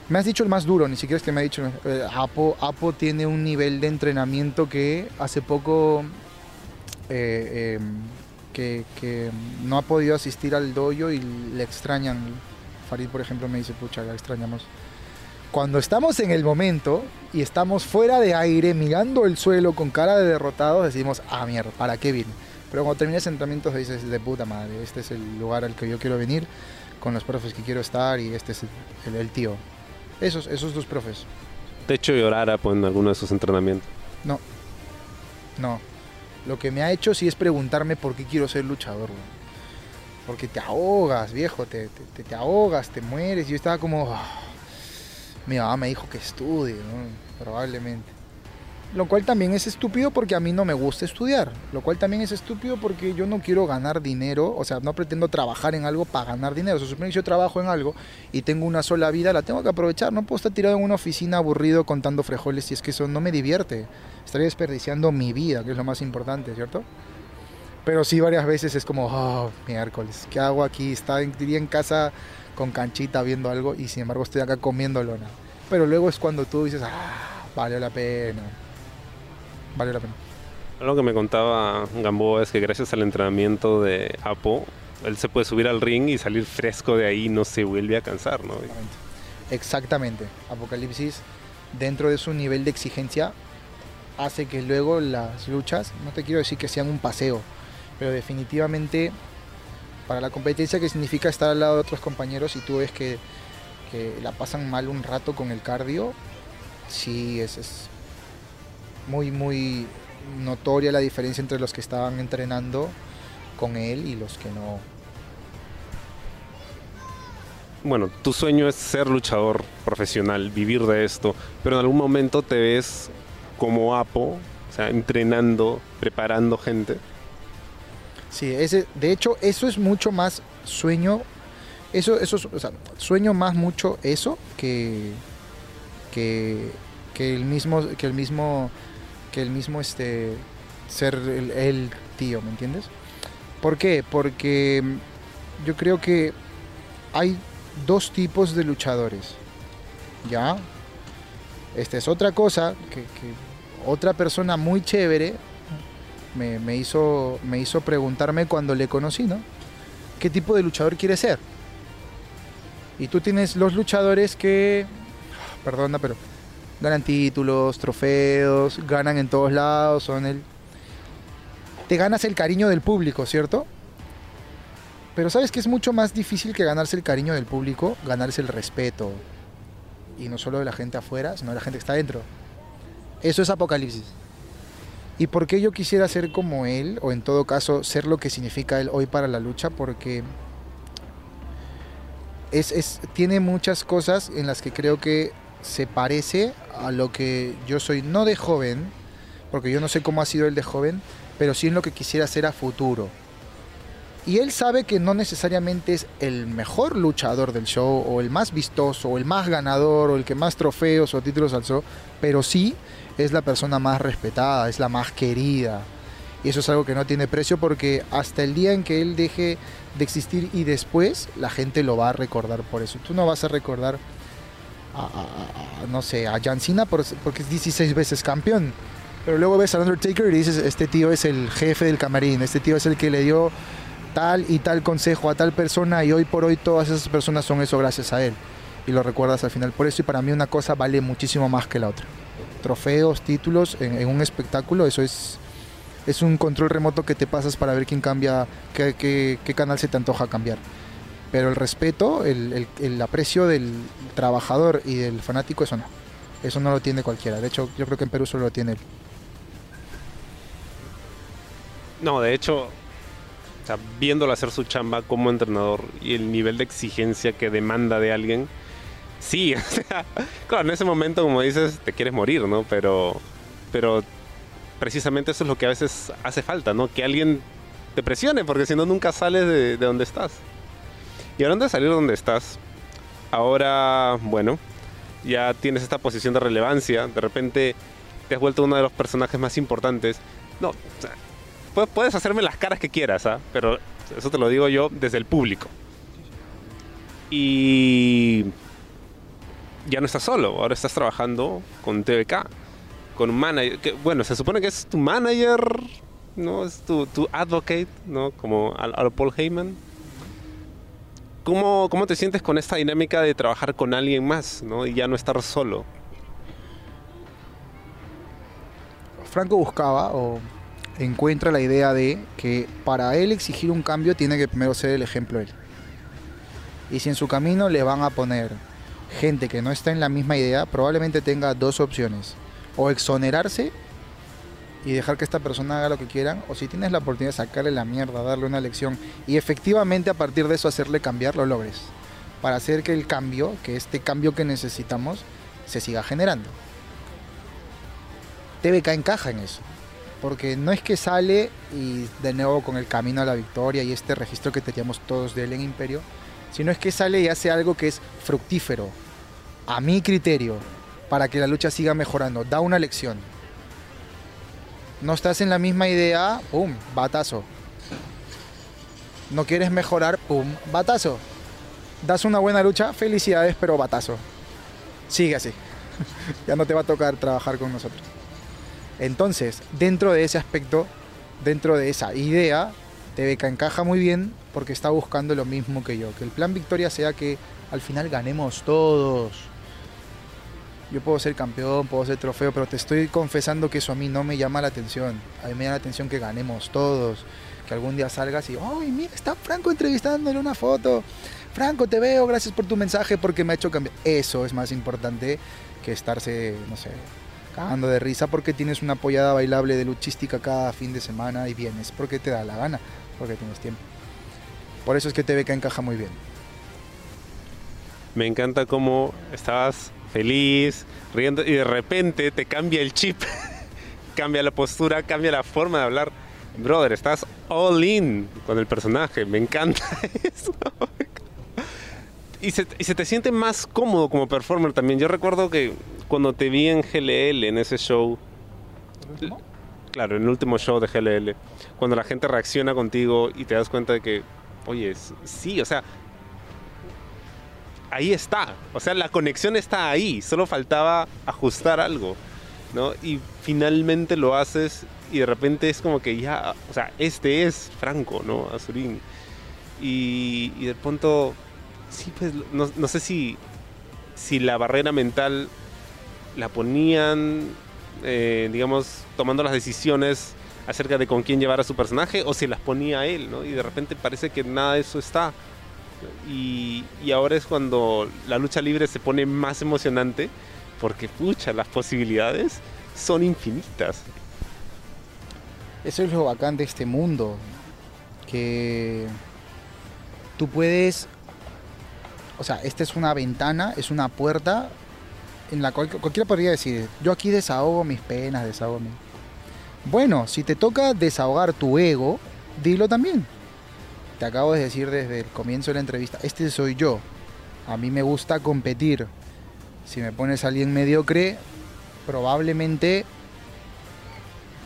me has dicho el más duro, ni siquiera es que me ha dicho. eh, Apo, Apo tiene un nivel de entrenamiento que hace poco eh, que, que no ha podido asistir al dojo y le extrañan. Farid, por ejemplo, me dice, pucha, la extrañamos. Cuando estamos en el momento y estamos fuera de aire, mirando el suelo con cara de derrotados, decimos, ah, mierda, ¿para qué vine? Pero cuando terminas entrenamientos dices, de puta madre, este es el lugar al que yo quiero venir, con los profes que quiero estar y este es el, tío. Esos, esos dos profes. ¿Te he hecho llorar en alguno de sus entrenamientos? No. No. Lo que me ha hecho sí es preguntarme por qué quiero ser luchador, weón. Porque te ahogas, viejo, te, te- te- te ahogas, te mueres. Yo estaba como... "Ah". Mi mamá me dijo que estudie, probablemente. Lo cual también es estúpido porque a mí no me gusta estudiar. Lo cual también es estúpido porque yo no quiero ganar dinero. O sea, no pretendo trabajar en algo para ganar dinero. Se supone que yo trabajo en algo y tengo una sola vida, la tengo que aprovechar. No puedo estar tirado en una oficina aburrido contando frijoles si es que eso no me divierte. Estaría desperdiciando mi vida, que es lo más importante, ¿cierto? Pero sí, varias veces es como, oh, miércoles, ¿qué hago aquí? En, diría en casa con canchita viendo algo y sin embargo estoy acá comiendo lona. Pero luego es cuando tú dices, ah, valió la pena. Valió la pena. Algo que me contaba Gamboa es que gracias al entrenamiento de Apo, él se puede subir al ring y salir fresco de ahí y no se vuelve a cansar, ¿no? Exactamente. Apocalipsis, dentro de su nivel de exigencia, hace que luego las luchas, no te quiero decir que sean un paseo, pero definitivamente para la competencia que significa estar al lado de otros compañeros y tú ves que, que la pasan mal un rato con el cardio, sí, es, es muy, muy notoria la diferencia entre los que estaban entrenando con él y los que no. Bueno, tu sueño es ser luchador profesional, vivir de esto, pero en algún momento te ves como Apo, o sea, entrenando, preparando gente. Sí, ese, de hecho, eso es mucho más sueño. Eso, eso, es- o sea, sueño más mucho eso que, que, que el mismo, que el mismo, que el mismo, este, ser el, tío, ¿me entiendes? ¿Por qué? Porque mm, yo creo que hay dos tipos de luchadores, ¿ya? Esta es otra cosa que otra persona muy chévere me, me hizo, me hizo preguntarme cuando le conocí, ¿no? ¿Qué tipo de luchador quiere ser? Y tú tienes los luchadores que, perdona, pero ganan títulos, trofeos, ganan en todos lados, son el... Te ganas el cariño del público, ¿cierto? Pero sabes que es mucho más difícil que ganarse el cariño del público, ganarse el respeto. Y no solo de la gente afuera, sino de la gente que está dentro. Eso es Apocalipsis. ¿Y por qué yo quisiera ser como él, o en todo caso ser lo que significa él hoy para la lucha? Porque es, tiene muchas cosas en las que creo que se parece a lo que yo soy, no de joven, porque yo no sé cómo ha sido el de joven, pero sí en lo que quisiera ser a futuro. Y él sabe que no necesariamente es el mejor luchador del show, o el más vistoso, o el más ganador, o el que más trofeos o títulos alzó, pero sí es la persona más respetada, es la más querida. Y eso es algo que no tiene precio porque hasta el día en que él deje de existir y después la gente lo va a recordar por eso. Tú no vas a recordar a, no sé, a John Cena por- porque es 16 veces campeón. Pero luego ves al Undertaker y dices, este tío es el jefe del camarín, este tío es el que le dio tal y tal consejo a tal persona y hoy por hoy todas esas personas son eso gracias a él. Y lo recuerdas al final. Por eso y para mí una cosa vale muchísimo más que la otra. Trofeos, títulos en, un espectáculo, eso es, es un control remoto que te pasas para ver quién cambia, qué, qué- canal se te antoja cambiar. Pero el respeto, el, el- aprecio del trabajador y del fanático, eso no. Eso no lo tiene cualquiera. De hecho, yo creo que en Perú solo lo tiene él. No, de hecho, viéndolo hacer su chamba como entrenador y el nivel de exigencia que demanda de alguien, sí, o sea, claro, en ese momento, como dices, te quieres morir, ¿no? Pero, pero precisamente eso es lo que a veces hace falta, ¿no? Que alguien te presione, porque si no, nunca sales de, de donde estás. Y hablando de salir de donde estás, ahora, bueno, ya tienes esta posición de relevancia, de repente te has vuelto uno de los personajes más importantes. No, o sea, pu- puedes hacerme las caras que quieras, ¿ah? pero eso te lo digo yo desde el público. Y ya no estás solo, ahora estás trabajando con TVK, con un manager, bueno, se supone que es tu manager, ¿no? Es tu, tu advocate, ¿no? Como a, a lo Paul Heyman. ¿Cómo, ¿Cómo te sientes con esta dinámica de trabajar con alguien más, ¿no? Y ya no estar solo. Franco buscaba o encuentra la idea de que para él exigir un cambio tiene que primero ser el ejemplo él. Y si en su camino le van a poner gente que no está en la misma idea probablemente tenga dos opciones. O exonerarse y dejar que esta persona haga lo que quieran, o si tienes la oportunidad de sacarle la mierda, darle una lección y efectivamente a partir de eso hacerle cambiar, lo logres. Para hacer que el cambio, que este cambio que necesitamos, se siga generando. TVK encaja en eso. Porque no es que sale y de nuevo con el camino a la victoria y este registro que teníamos todos de él en Imperio, sino es que sale y hace algo que es fructífero, a mi criterio, para que la lucha siga mejorando. Da una lección. No estás en la misma idea, ¡pum! Batazo. No quieres mejorar, ¡pum! Batazo. Das una buena lucha, felicidades, pero batazo. Sigue así. ya no te va a tocar trabajar con nosotros. Entonces, dentro de ese aspecto, dentro de esa idea, TVK encaja muy bien porque está buscando lo mismo que yo. Que el plan victoria sea que al final ganemos todos. Yo puedo ser campeón, puedo ser trofeo, pero te estoy confesando que eso a mí no me llama la atención. A mí me llama la atención que ganemos todos. Que algún día salgas y, ¡ay, mira, está Franco entrevistándole una foto! Franco, te veo, gracias por tu mensaje porque me ha hecho cambiar. Eso es más importante que estarse, no sé, cagando de risa porque tienes una apoyada bailable de luchística cada fin de semana y vienes porque te da la gana, porque tienes tiempo. Por eso es que TVK encaja muy bien. Me encanta cómo estabas feliz, riendo y de repente te cambia el chip, cambia la postura, cambia la forma de hablar. Brother, estás all in con el personaje, me encanta eso. Y se, y se te siente más cómodo como performer también. Yo recuerdo que cuando te vi en GLL, en ese show, claro, en el último show de GLL, cuando la gente reacciona contigo y te das cuenta de que, oye, sí, o sea, ahí está, o sea, la conexión está ahí, solo faltaba ajustar algo, ¿no? Y finalmente lo haces y de repente es como que ya, o sea, este es Franco, ¿no? Azurín. Y, y de pronto, sí, pues, no, sé si, si la barrera mental la ponían, eh, digamos, tomando las decisiones acerca de con quién llevar a su personaje o si las ponía él, ¿no? Y de repente parece que nada de eso está. Y, ahora es cuando la lucha libre se pone más emocionante porque, pucha, las posibilidades son infinitas. Eso es lo bacán de este mundo, que tú puedes, o sea, esta es una ventana, es una puerta en la cual cualquiera podría decir, yo aquí desahogo mis penas, desahogo mi... Bueno, si te toca desahogar tu ego, dilo también. Te acabo de decir desde el comienzo de la entrevista, este soy yo. A mí me gusta competir. Si me pones a alguien mediocre, probablemente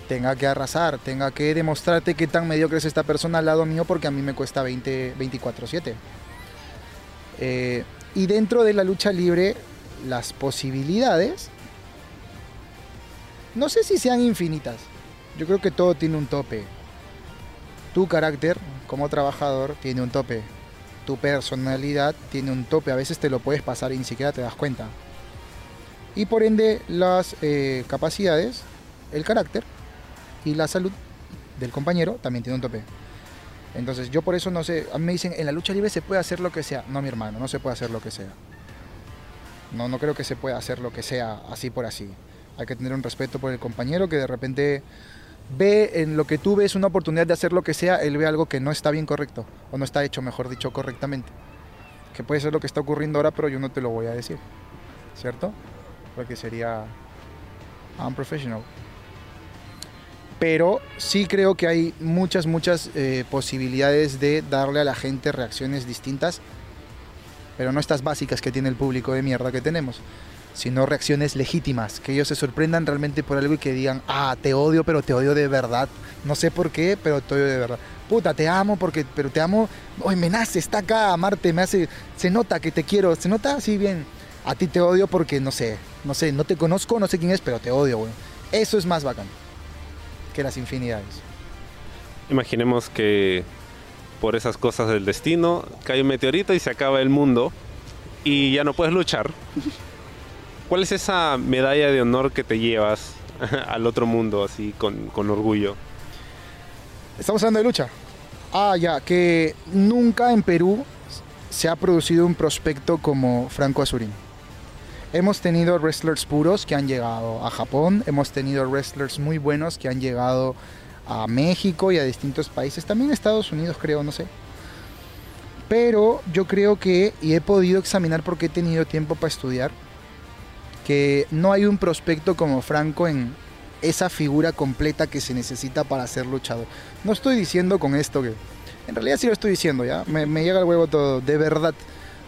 tenga que arrasar, tenga que demostrarte qué tan mediocre es esta persona al lado mío porque a mí me cuesta 20, 24/7. Eh, y dentro de la lucha libre las posibilidades, no sé si sean infinitas. Yo creo que todo tiene un tope. Tu carácter como trabajador tiene un tope. Tu personalidad tiene un tope. A veces te lo puedes pasar y ni siquiera te das cuenta. Y por ende las eh, capacidades, el carácter y la salud del compañero también tiene un tope. Entonces yo por eso no sé, a mí me dicen, en la lucha libre se puede hacer lo que sea. No, mi hermano, no se puede hacer lo que sea. No, no creo que se pueda hacer lo que sea así por así. Hay que tener un respeto por el compañero que de repente ve en lo que tú ves una oportunidad de hacer lo que sea, él ve algo que no está bien correcto, o no está hecho, mejor dicho, correctamente. Que puede ser lo que está ocurriendo ahora, pero yo no te lo voy a decir. ¿Cierto? Porque sería unprofessional. Pero sí creo que hay muchas, muchas eh, posibilidades de darle a la gente reacciones distintas pero no estas básicas que tiene el público de mierda que tenemos, sino reacciones legítimas, que ellos se sorprendan realmente por algo y que digan, ah, te odio, pero te odio de verdad, no sé por qué, pero te odio de verdad. Puta, te amo porque, pero te amo, hoy me nace, está acá, amarte, me hace, se nota que te quiero, se nota así bien. A ti te odio porque, no sé, no sé, no te conozco, no sé quién es, pero te odio, güey. Eso es más bacán que las infinidades. Imaginemos que por esas cosas del destino, cae un meteorito y se acaba el mundo y ya no puedes luchar. ¿Cuál es esa medalla de honor que te llevas al otro mundo así con, con orgullo? Estamos hablando de lucha. Ah, ya, que nunca en Perú se ha producido un prospecto como Franco Azurín. hemos tenido wrestlers puros que han llegado a Japón, hemos tenido wrestlers muy buenos que han llegado a México y a distintos países, también Estados Unidos creo, no sé. Pero yo creo que, y he podido examinar porque he tenido tiempo para estudiar, que no hay un prospecto como Franco en esa figura completa que se necesita para ser luchador. No estoy diciendo con esto que... En realidad sí lo estoy diciendo, ¿ya? Me, me llega el huevo todo, de verdad.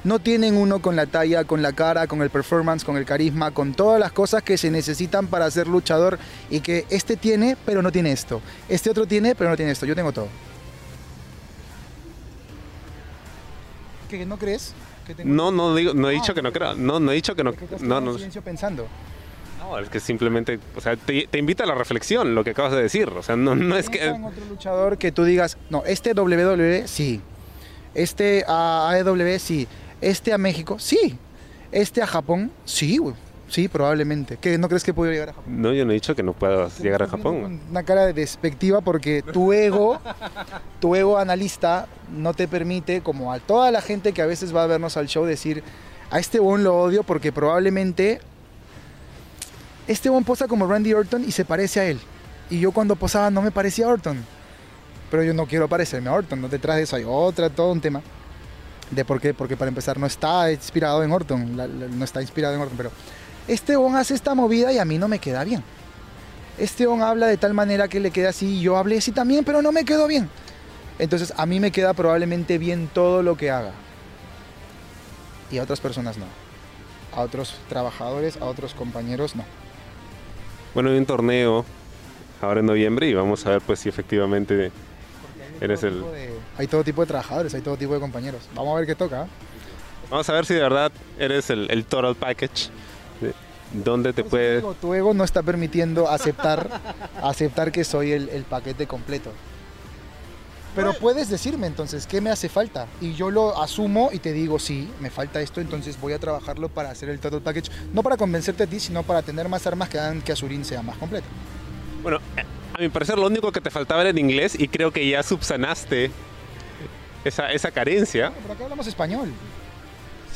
No tienen uno con la talla, con la cara, con el performance, con el carisma, con todas las cosas que se necesitan para ser luchador y que este tiene, pero no tiene esto. Este otro tiene, pero no tiene esto. Yo tengo todo. ¿Que no crees? Que tengo No, no, digo, no he dicho Ah, que no creo. No, no he dicho que no. No, no, en silencio pensando. no, es que simplemente, o sea, te, te invita a la reflexión lo que acabas de decir. O sea, no, no es que. en otro luchador que tú digas, no, este WWE sí, este a AEW sí, este a México sí, este a Japón sí, güey. Sí, probablemente. ¿Qué, ¿No crees que puedo llegar a Japón? No, yo no he dicho que no puedas llegar a Japón. Una cara de despectiva porque tu ego, tu ego analista no te permite, como a toda la gente que a veces va a vernos al show, decir, a este bon lo odio porque probablemente este bon posa como Randy Orton y se parece a él. Y yo cuando posaba no me parecía a Orton. Pero yo no quiero parecerme a Orton. ¿no? Detrás de eso hay otra, todo un tema. ¿De por qué? Porque para empezar no está inspirado en Orton. la- la- no está inspirado en Orton. Pero este bon hace esta movida y a mí no me queda bien. Este on habla de tal manera que le queda así y yo hablé así también, pero no me quedó bien. Entonces a mí me queda probablemente bien todo lo que haga. Y a otras personas no. A otros trabajadores, a otros compañeros no. Bueno, hay un torneo ahora en noviembre y vamos a ver pues si efectivamente eres el... de- hay todo tipo de trabajadores, hay todo tipo de compañeros. Vamos a ver qué toca. Vamos a ver si de verdad eres el, el total package. De- ¿Dónde te Pues, puede... ego, tu ego no está permitiendo aceptar, aceptar que soy el, el paquete completo. Pero puedes decirme entonces qué me hace falta y yo lo asumo y te digo sí, me falta esto, entonces voy a trabajarlo para hacer el total package, no para convencerte a ti, sino para tener más armas que hagan que Azurín sea más completo. Bueno, a mi parecer lo único que te faltaba era el inglés y creo que ya subsanaste esa, esa carencia. Pero acá hablamos español.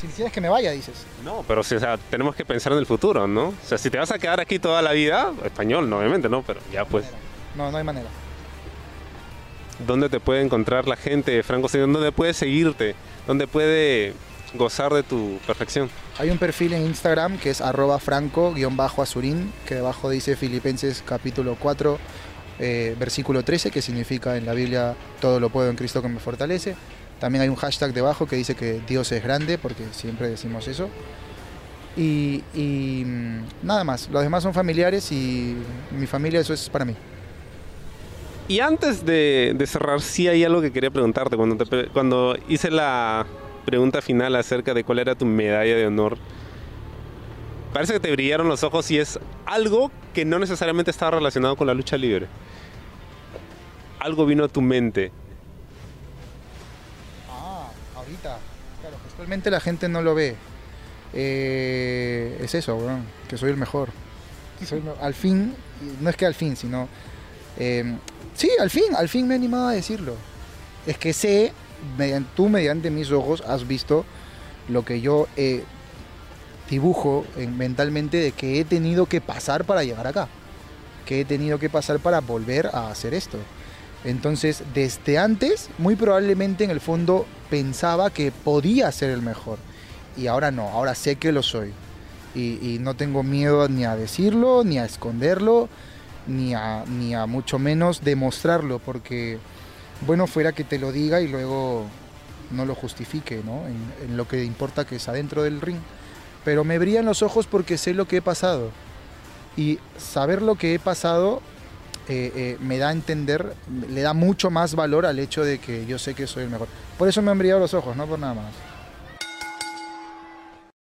Si quieres que me vaya, dices. No, pero sí, o sea, tenemos que pensar en el futuro, ¿no? O sea, si te vas a quedar aquí toda la vida, español, no, obviamente, ¿no? Pero ya pues, No, no hay manera. ¿dónde te puede encontrar la gente, Franco? ¿Dónde puede seguirte? ¿Dónde puede gozar de tu perfección? Hay un perfil en Instagram que es arroba franco-azurín, que debajo dice Filipenses capítulo 4, eh, versículo 13, que significa en la Biblia todo lo puedo en Cristo que me fortalece. También hay un hashtag debajo que dice que Dios es grande, porque siempre decimos eso. Y, y, mm, nada más, los demás son familiares y mi familia eso es para mí. Y antes de, de cerrar, sí hay algo que quería preguntarte. Cuando, cuando hice la pregunta final acerca de cuál era tu medalla de honor, parece que te brillaron los ojos y es algo que no necesariamente estaba relacionado con la lucha libre. Algo vino a tu mente. Claro, actualmente la gente no lo ve. Eh, es eso, weón, que soy el mejor. Soy al fin, no es que al fin, sino... eh, sí, al fin, al fin me he animado a decirlo. Es que sé, tú mediante mis ojos has visto lo que yo eh, dibujo en- mentalmente de que he tenido que pasar para llegar acá. Que he tenido que pasar para volver a hacer esto. Entonces, desde antes, muy probablemente en el fondo pensaba que podía ser el mejor. Y ahora no, ahora sé que lo soy. Y, no tengo miedo ni a decirlo, ni a esconderlo, ni a, ni a mucho menos demostrarlo, porque bueno fuera que te lo diga y luego no lo justifique, ¿no? En, en lo que importa que es adentro del ring. Pero me brillan los ojos porque sé lo que he pasado. Y saber lo que he pasado eh, eh, me da a entender, le da mucho más valor al hecho de que yo sé que soy el mejor. Por eso me han brillado los ojos, no por nada más.